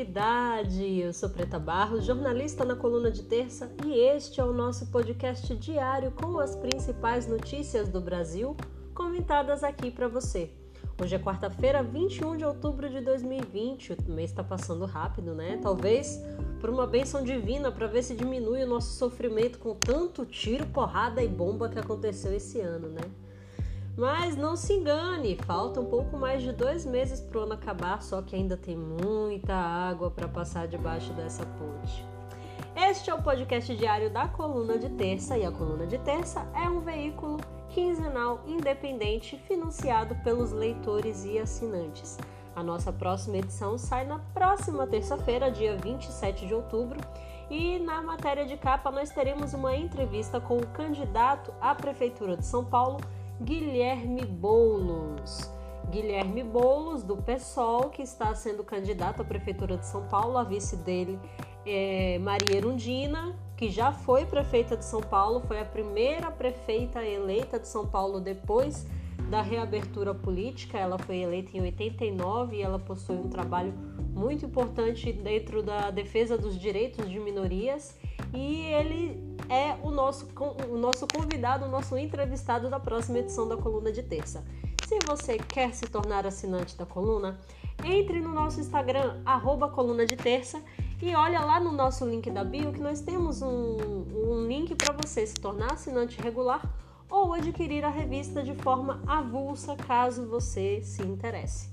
comunidade! Eu sou Preta Barros, jornalista na coluna de terça, e este é o nosso podcast diário com as principais notícias do Brasil comentadas aqui para você. Hoje é quarta-feira, 21 de outubro de 2020. O mês está passando rápido, né? Talvez por uma bênção divina para ver se diminui o nosso sofrimento com tanto tiro, porrada e bomba que aconteceu esse ano, né? Mas não se engane, falta um pouco mais de dois meses para o ano acabar, só que ainda tem muita água para passar debaixo dessa ponte. Este é o podcast diário da Coluna de Terça e a Coluna de Terça é um veículo quinzenal independente financiado pelos leitores e assinantes. A nossa próxima edição sai na próxima terça-feira, dia 27 de outubro, e na matéria de capa nós teremos uma entrevista com o candidato à Prefeitura de São Paulo, Guilherme Boulos. Guilherme Boulos, do PSOL, que está sendo candidato à Prefeitura de São Paulo. A vice dele é Maria Erundina, que já foi prefeita de São Paulo, foi a primeira prefeita eleita de São Paulo depois da reabertura política. Ela foi eleita em 89 e ela possui um trabalho muito importante dentro da defesa dos direitos de minorias. E ele é o nosso, o nosso convidado, o nosso entrevistado da próxima edição da Coluna de Terça. Se você quer se tornar assinante da coluna, entre no nosso Instagram, arroba coluna de terça, e olha lá no nosso link da bio que nós temos um, um link para você se tornar assinante regular ou adquirir a revista de forma avulsa, caso você se interesse.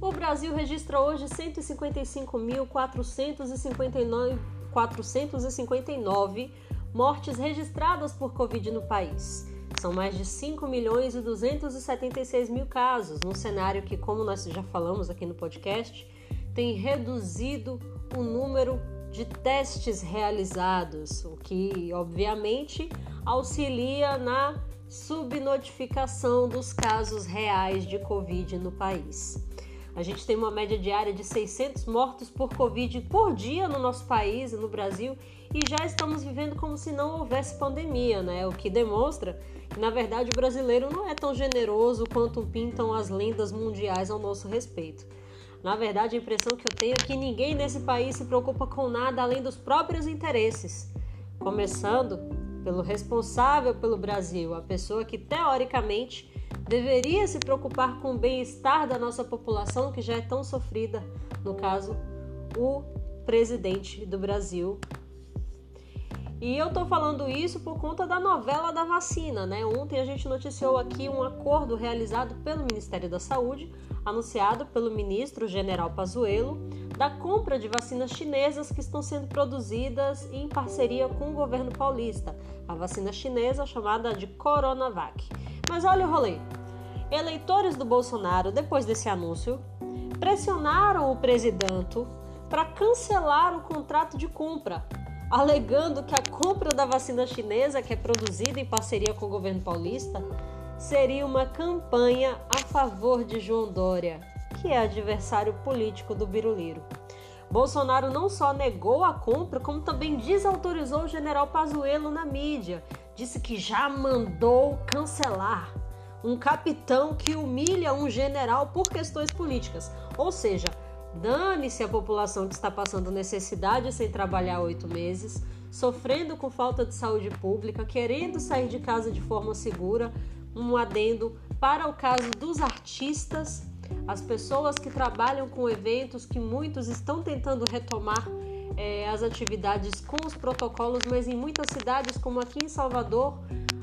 O Brasil registra hoje 155.459 459 mortes registradas por Covid no país. São mais de 5 milhões e 276 mil casos, num cenário que, como nós já falamos aqui no podcast, tem reduzido o número de testes realizados, o que, obviamente, auxilia na subnotificação dos casos reais de Covid no país. A gente tem uma média diária de 600 mortos por Covid por dia no nosso país e no Brasil e já estamos vivendo como se não houvesse pandemia, né? O que demonstra que, na verdade, o brasileiro não é tão generoso quanto pintam as lendas mundiais ao nosso respeito. Na verdade, a impressão que eu tenho é que ninguém nesse país se preocupa com nada além dos próprios interesses. Começando pelo responsável pelo Brasil, a pessoa que teoricamente deveria se preocupar com o bem-estar da nossa população que já é tão sofrida, no caso, o presidente do Brasil. E eu tô falando isso por conta da novela da vacina, né? Ontem a gente noticiou aqui um acordo realizado pelo Ministério da Saúde, anunciado pelo ministro General Pazuello, da compra de vacinas chinesas que estão sendo produzidas em parceria com o governo paulista, a vacina chinesa chamada de Coronavac. Mas olha o rolê. Eleitores do Bolsonaro, depois desse anúncio, pressionaram o presidente para cancelar o contrato de compra, alegando que a compra da vacina chinesa, que é produzida em parceria com o governo paulista, seria uma campanha a favor de João Dória, que é adversário político do Biruliro. Bolsonaro não só negou a compra, como também desautorizou o general Pazuello na mídia, disse que já mandou cancelar. Um capitão que humilha um general por questões políticas. Ou seja, dane-se a população que está passando necessidade sem trabalhar oito meses, sofrendo com falta de saúde pública, querendo sair de casa de forma segura. Um adendo para o caso dos artistas, as pessoas que trabalham com eventos, que muitos estão tentando retomar é, as atividades com os protocolos, mas em muitas cidades, como aqui em Salvador,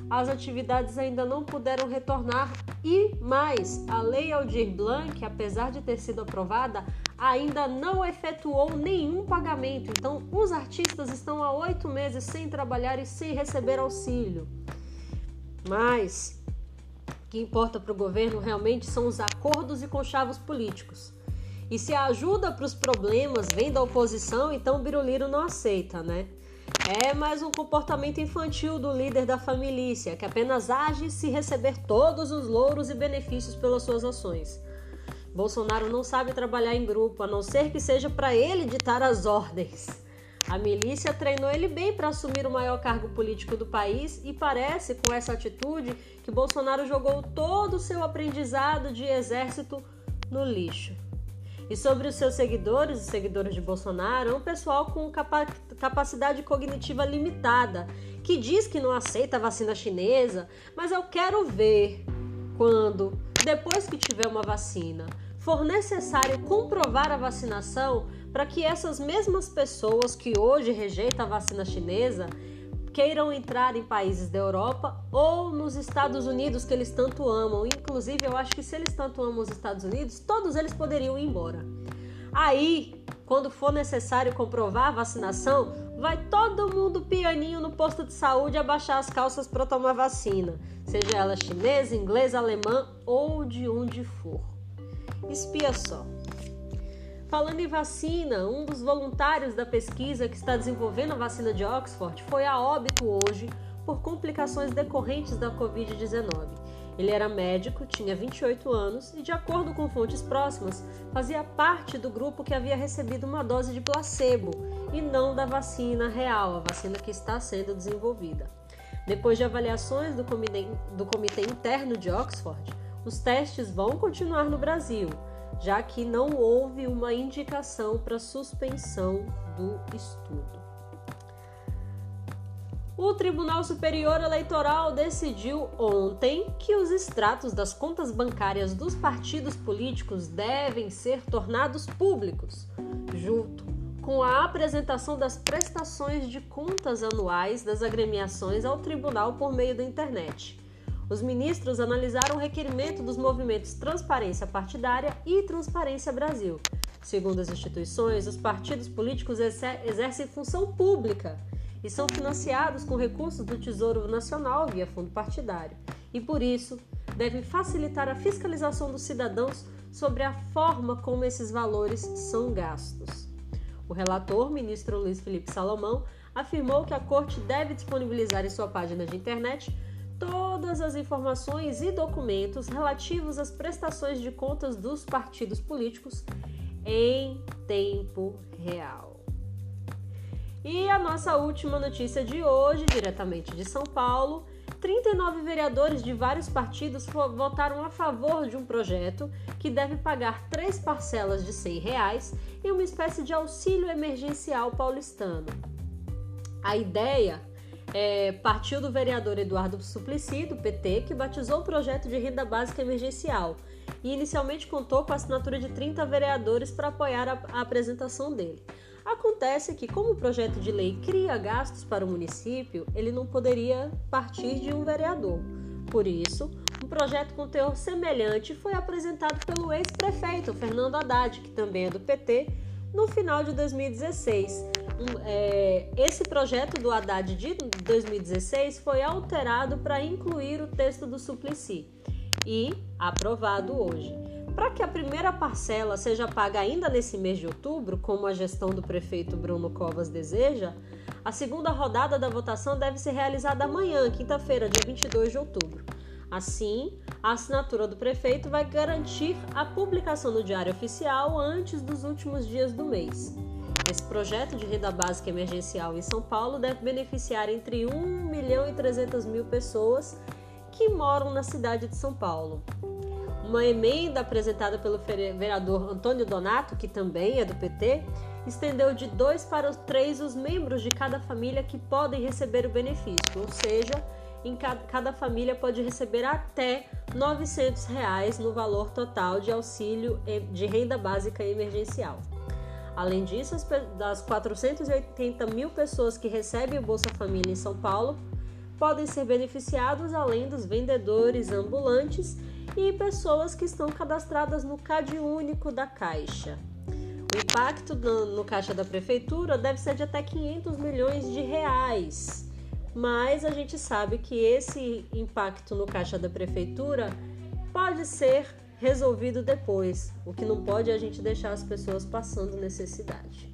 as atividades ainda não puderam retornar. E mais, a Lei Aldir Blanc, apesar de ter sido aprovada, ainda não efetuou nenhum pagamento. Então, os artistas estão há oito meses sem trabalhar e sem receber auxílio. Mas o que importa para o governo realmente são os acordos e conchavos políticos. E se a ajuda para os problemas vem da oposição, então o Biruliro não aceita, né? É mais um comportamento infantil do líder da família, que apenas age se receber todos os louros e benefícios pelas suas ações. Bolsonaro não sabe trabalhar em grupo, a não ser que seja para ele ditar as ordens. A milícia treinou ele bem para assumir o maior cargo político do país e parece, com essa atitude, que Bolsonaro jogou todo o seu aprendizado de exército no lixo. E sobre os seus seguidores, os seguidores de Bolsonaro, é um pessoal com capa capacidade cognitiva limitada, que diz que não aceita a vacina chinesa, mas eu quero ver quando, depois que tiver uma vacina, for necessário comprovar a vacinação para que essas mesmas pessoas que hoje rejeitam a vacina chinesa queiram entrar em países da Europa ou nos Estados Unidos que eles tanto amam. Inclusive, eu acho que se eles tanto amam os Estados Unidos, todos eles poderiam ir embora. Aí, quando for necessário comprovar a vacinação, vai todo mundo pianinho no posto de saúde abaixar as calças para tomar vacina, seja ela chinesa, inglesa, alemã ou de onde for. Espia só. Falando em vacina, um dos voluntários da pesquisa que está desenvolvendo a vacina de Oxford foi a óbito hoje por complicações decorrentes da Covid-19. Ele era médico, tinha 28 anos e, de acordo com fontes próximas, fazia parte do grupo que havia recebido uma dose de placebo e não da vacina real, a vacina que está sendo desenvolvida. Depois de avaliações do comitê, do comitê interno de Oxford, os testes vão continuar no Brasil já que não houve uma indicação para suspensão do estudo. O Tribunal Superior Eleitoral decidiu ontem que os extratos das contas bancárias dos partidos políticos devem ser tornados públicos, junto com a apresentação das prestações de contas anuais das agremiações ao tribunal por meio da internet. Os ministros analisaram o requerimento dos movimentos Transparência Partidária e Transparência Brasil. Segundo as instituições, os partidos políticos exercem função pública e são financiados com recursos do Tesouro Nacional via fundo partidário, e por isso devem facilitar a fiscalização dos cidadãos sobre a forma como esses valores são gastos. O relator, ministro Luiz Felipe Salomão, afirmou que a Corte deve disponibilizar em sua página de internet todas as informações e documentos relativos às prestações de contas dos partidos políticos em tempo real. E a nossa última notícia de hoje, diretamente de São Paulo, 39 vereadores de vários partidos votaram a favor de um projeto que deve pagar três parcelas de 100 reais e uma espécie de auxílio emergencial paulistano. A ideia é, partiu do vereador Eduardo Suplicy, do PT, que batizou o projeto de renda básica emergencial e inicialmente contou com a assinatura de 30 vereadores para apoiar a, a apresentação dele. Acontece que, como o projeto de lei cria gastos para o município, ele não poderia partir de um vereador. Por isso, um projeto com teor semelhante foi apresentado pelo ex-prefeito Fernando Haddad, que também é do PT, no final de 2016. Um, é, esse projeto do Haddad de 2016 foi alterado para incluir o texto do Suplicy e aprovado hoje. Para que a primeira parcela seja paga ainda nesse mês de outubro, como a gestão do prefeito Bruno Covas deseja, a segunda rodada da votação deve ser realizada amanhã, quinta-feira, dia 22 de outubro. Assim, a assinatura do prefeito vai garantir a publicação no Diário Oficial antes dos últimos dias do mês. Esse projeto de renda básica emergencial em São Paulo deve beneficiar entre 1 milhão e 300 mil pessoas que moram na cidade de São Paulo. Uma emenda apresentada pelo vereador Antônio Donato, que também é do PT, estendeu de dois para três os membros de cada família que podem receber o benefício, ou seja, em cada, cada família pode receber até 900 reais no valor total de auxílio de renda básica emergencial. Além disso, das 480 mil pessoas que recebem o Bolsa Família em São Paulo, podem ser beneficiados além dos vendedores ambulantes e pessoas que estão cadastradas no CAD único da Caixa. O impacto no, no caixa da prefeitura deve ser de até 500 milhões de reais mas a gente sabe que esse impacto no caixa da prefeitura pode ser resolvido depois. O que não pode é a gente deixar as pessoas passando necessidade.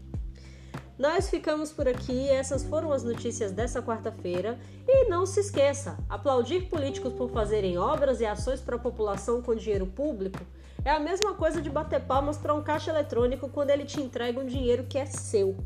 Nós ficamos por aqui, essas foram as notícias dessa quarta-feira. E não se esqueça: aplaudir políticos por fazerem obras e ações para a população com dinheiro público é a mesma coisa de bater palmas para um caixa eletrônico quando ele te entrega um dinheiro que é seu.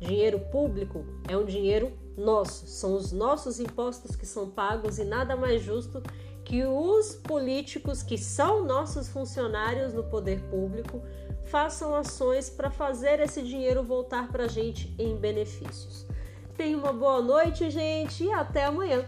Dinheiro público é um dinheiro nosso, são os nossos impostos que são pagos e nada mais justo que os políticos que são nossos funcionários no poder público façam ações para fazer esse dinheiro voltar para a gente em benefícios. Tenha uma boa noite, gente, e até amanhã.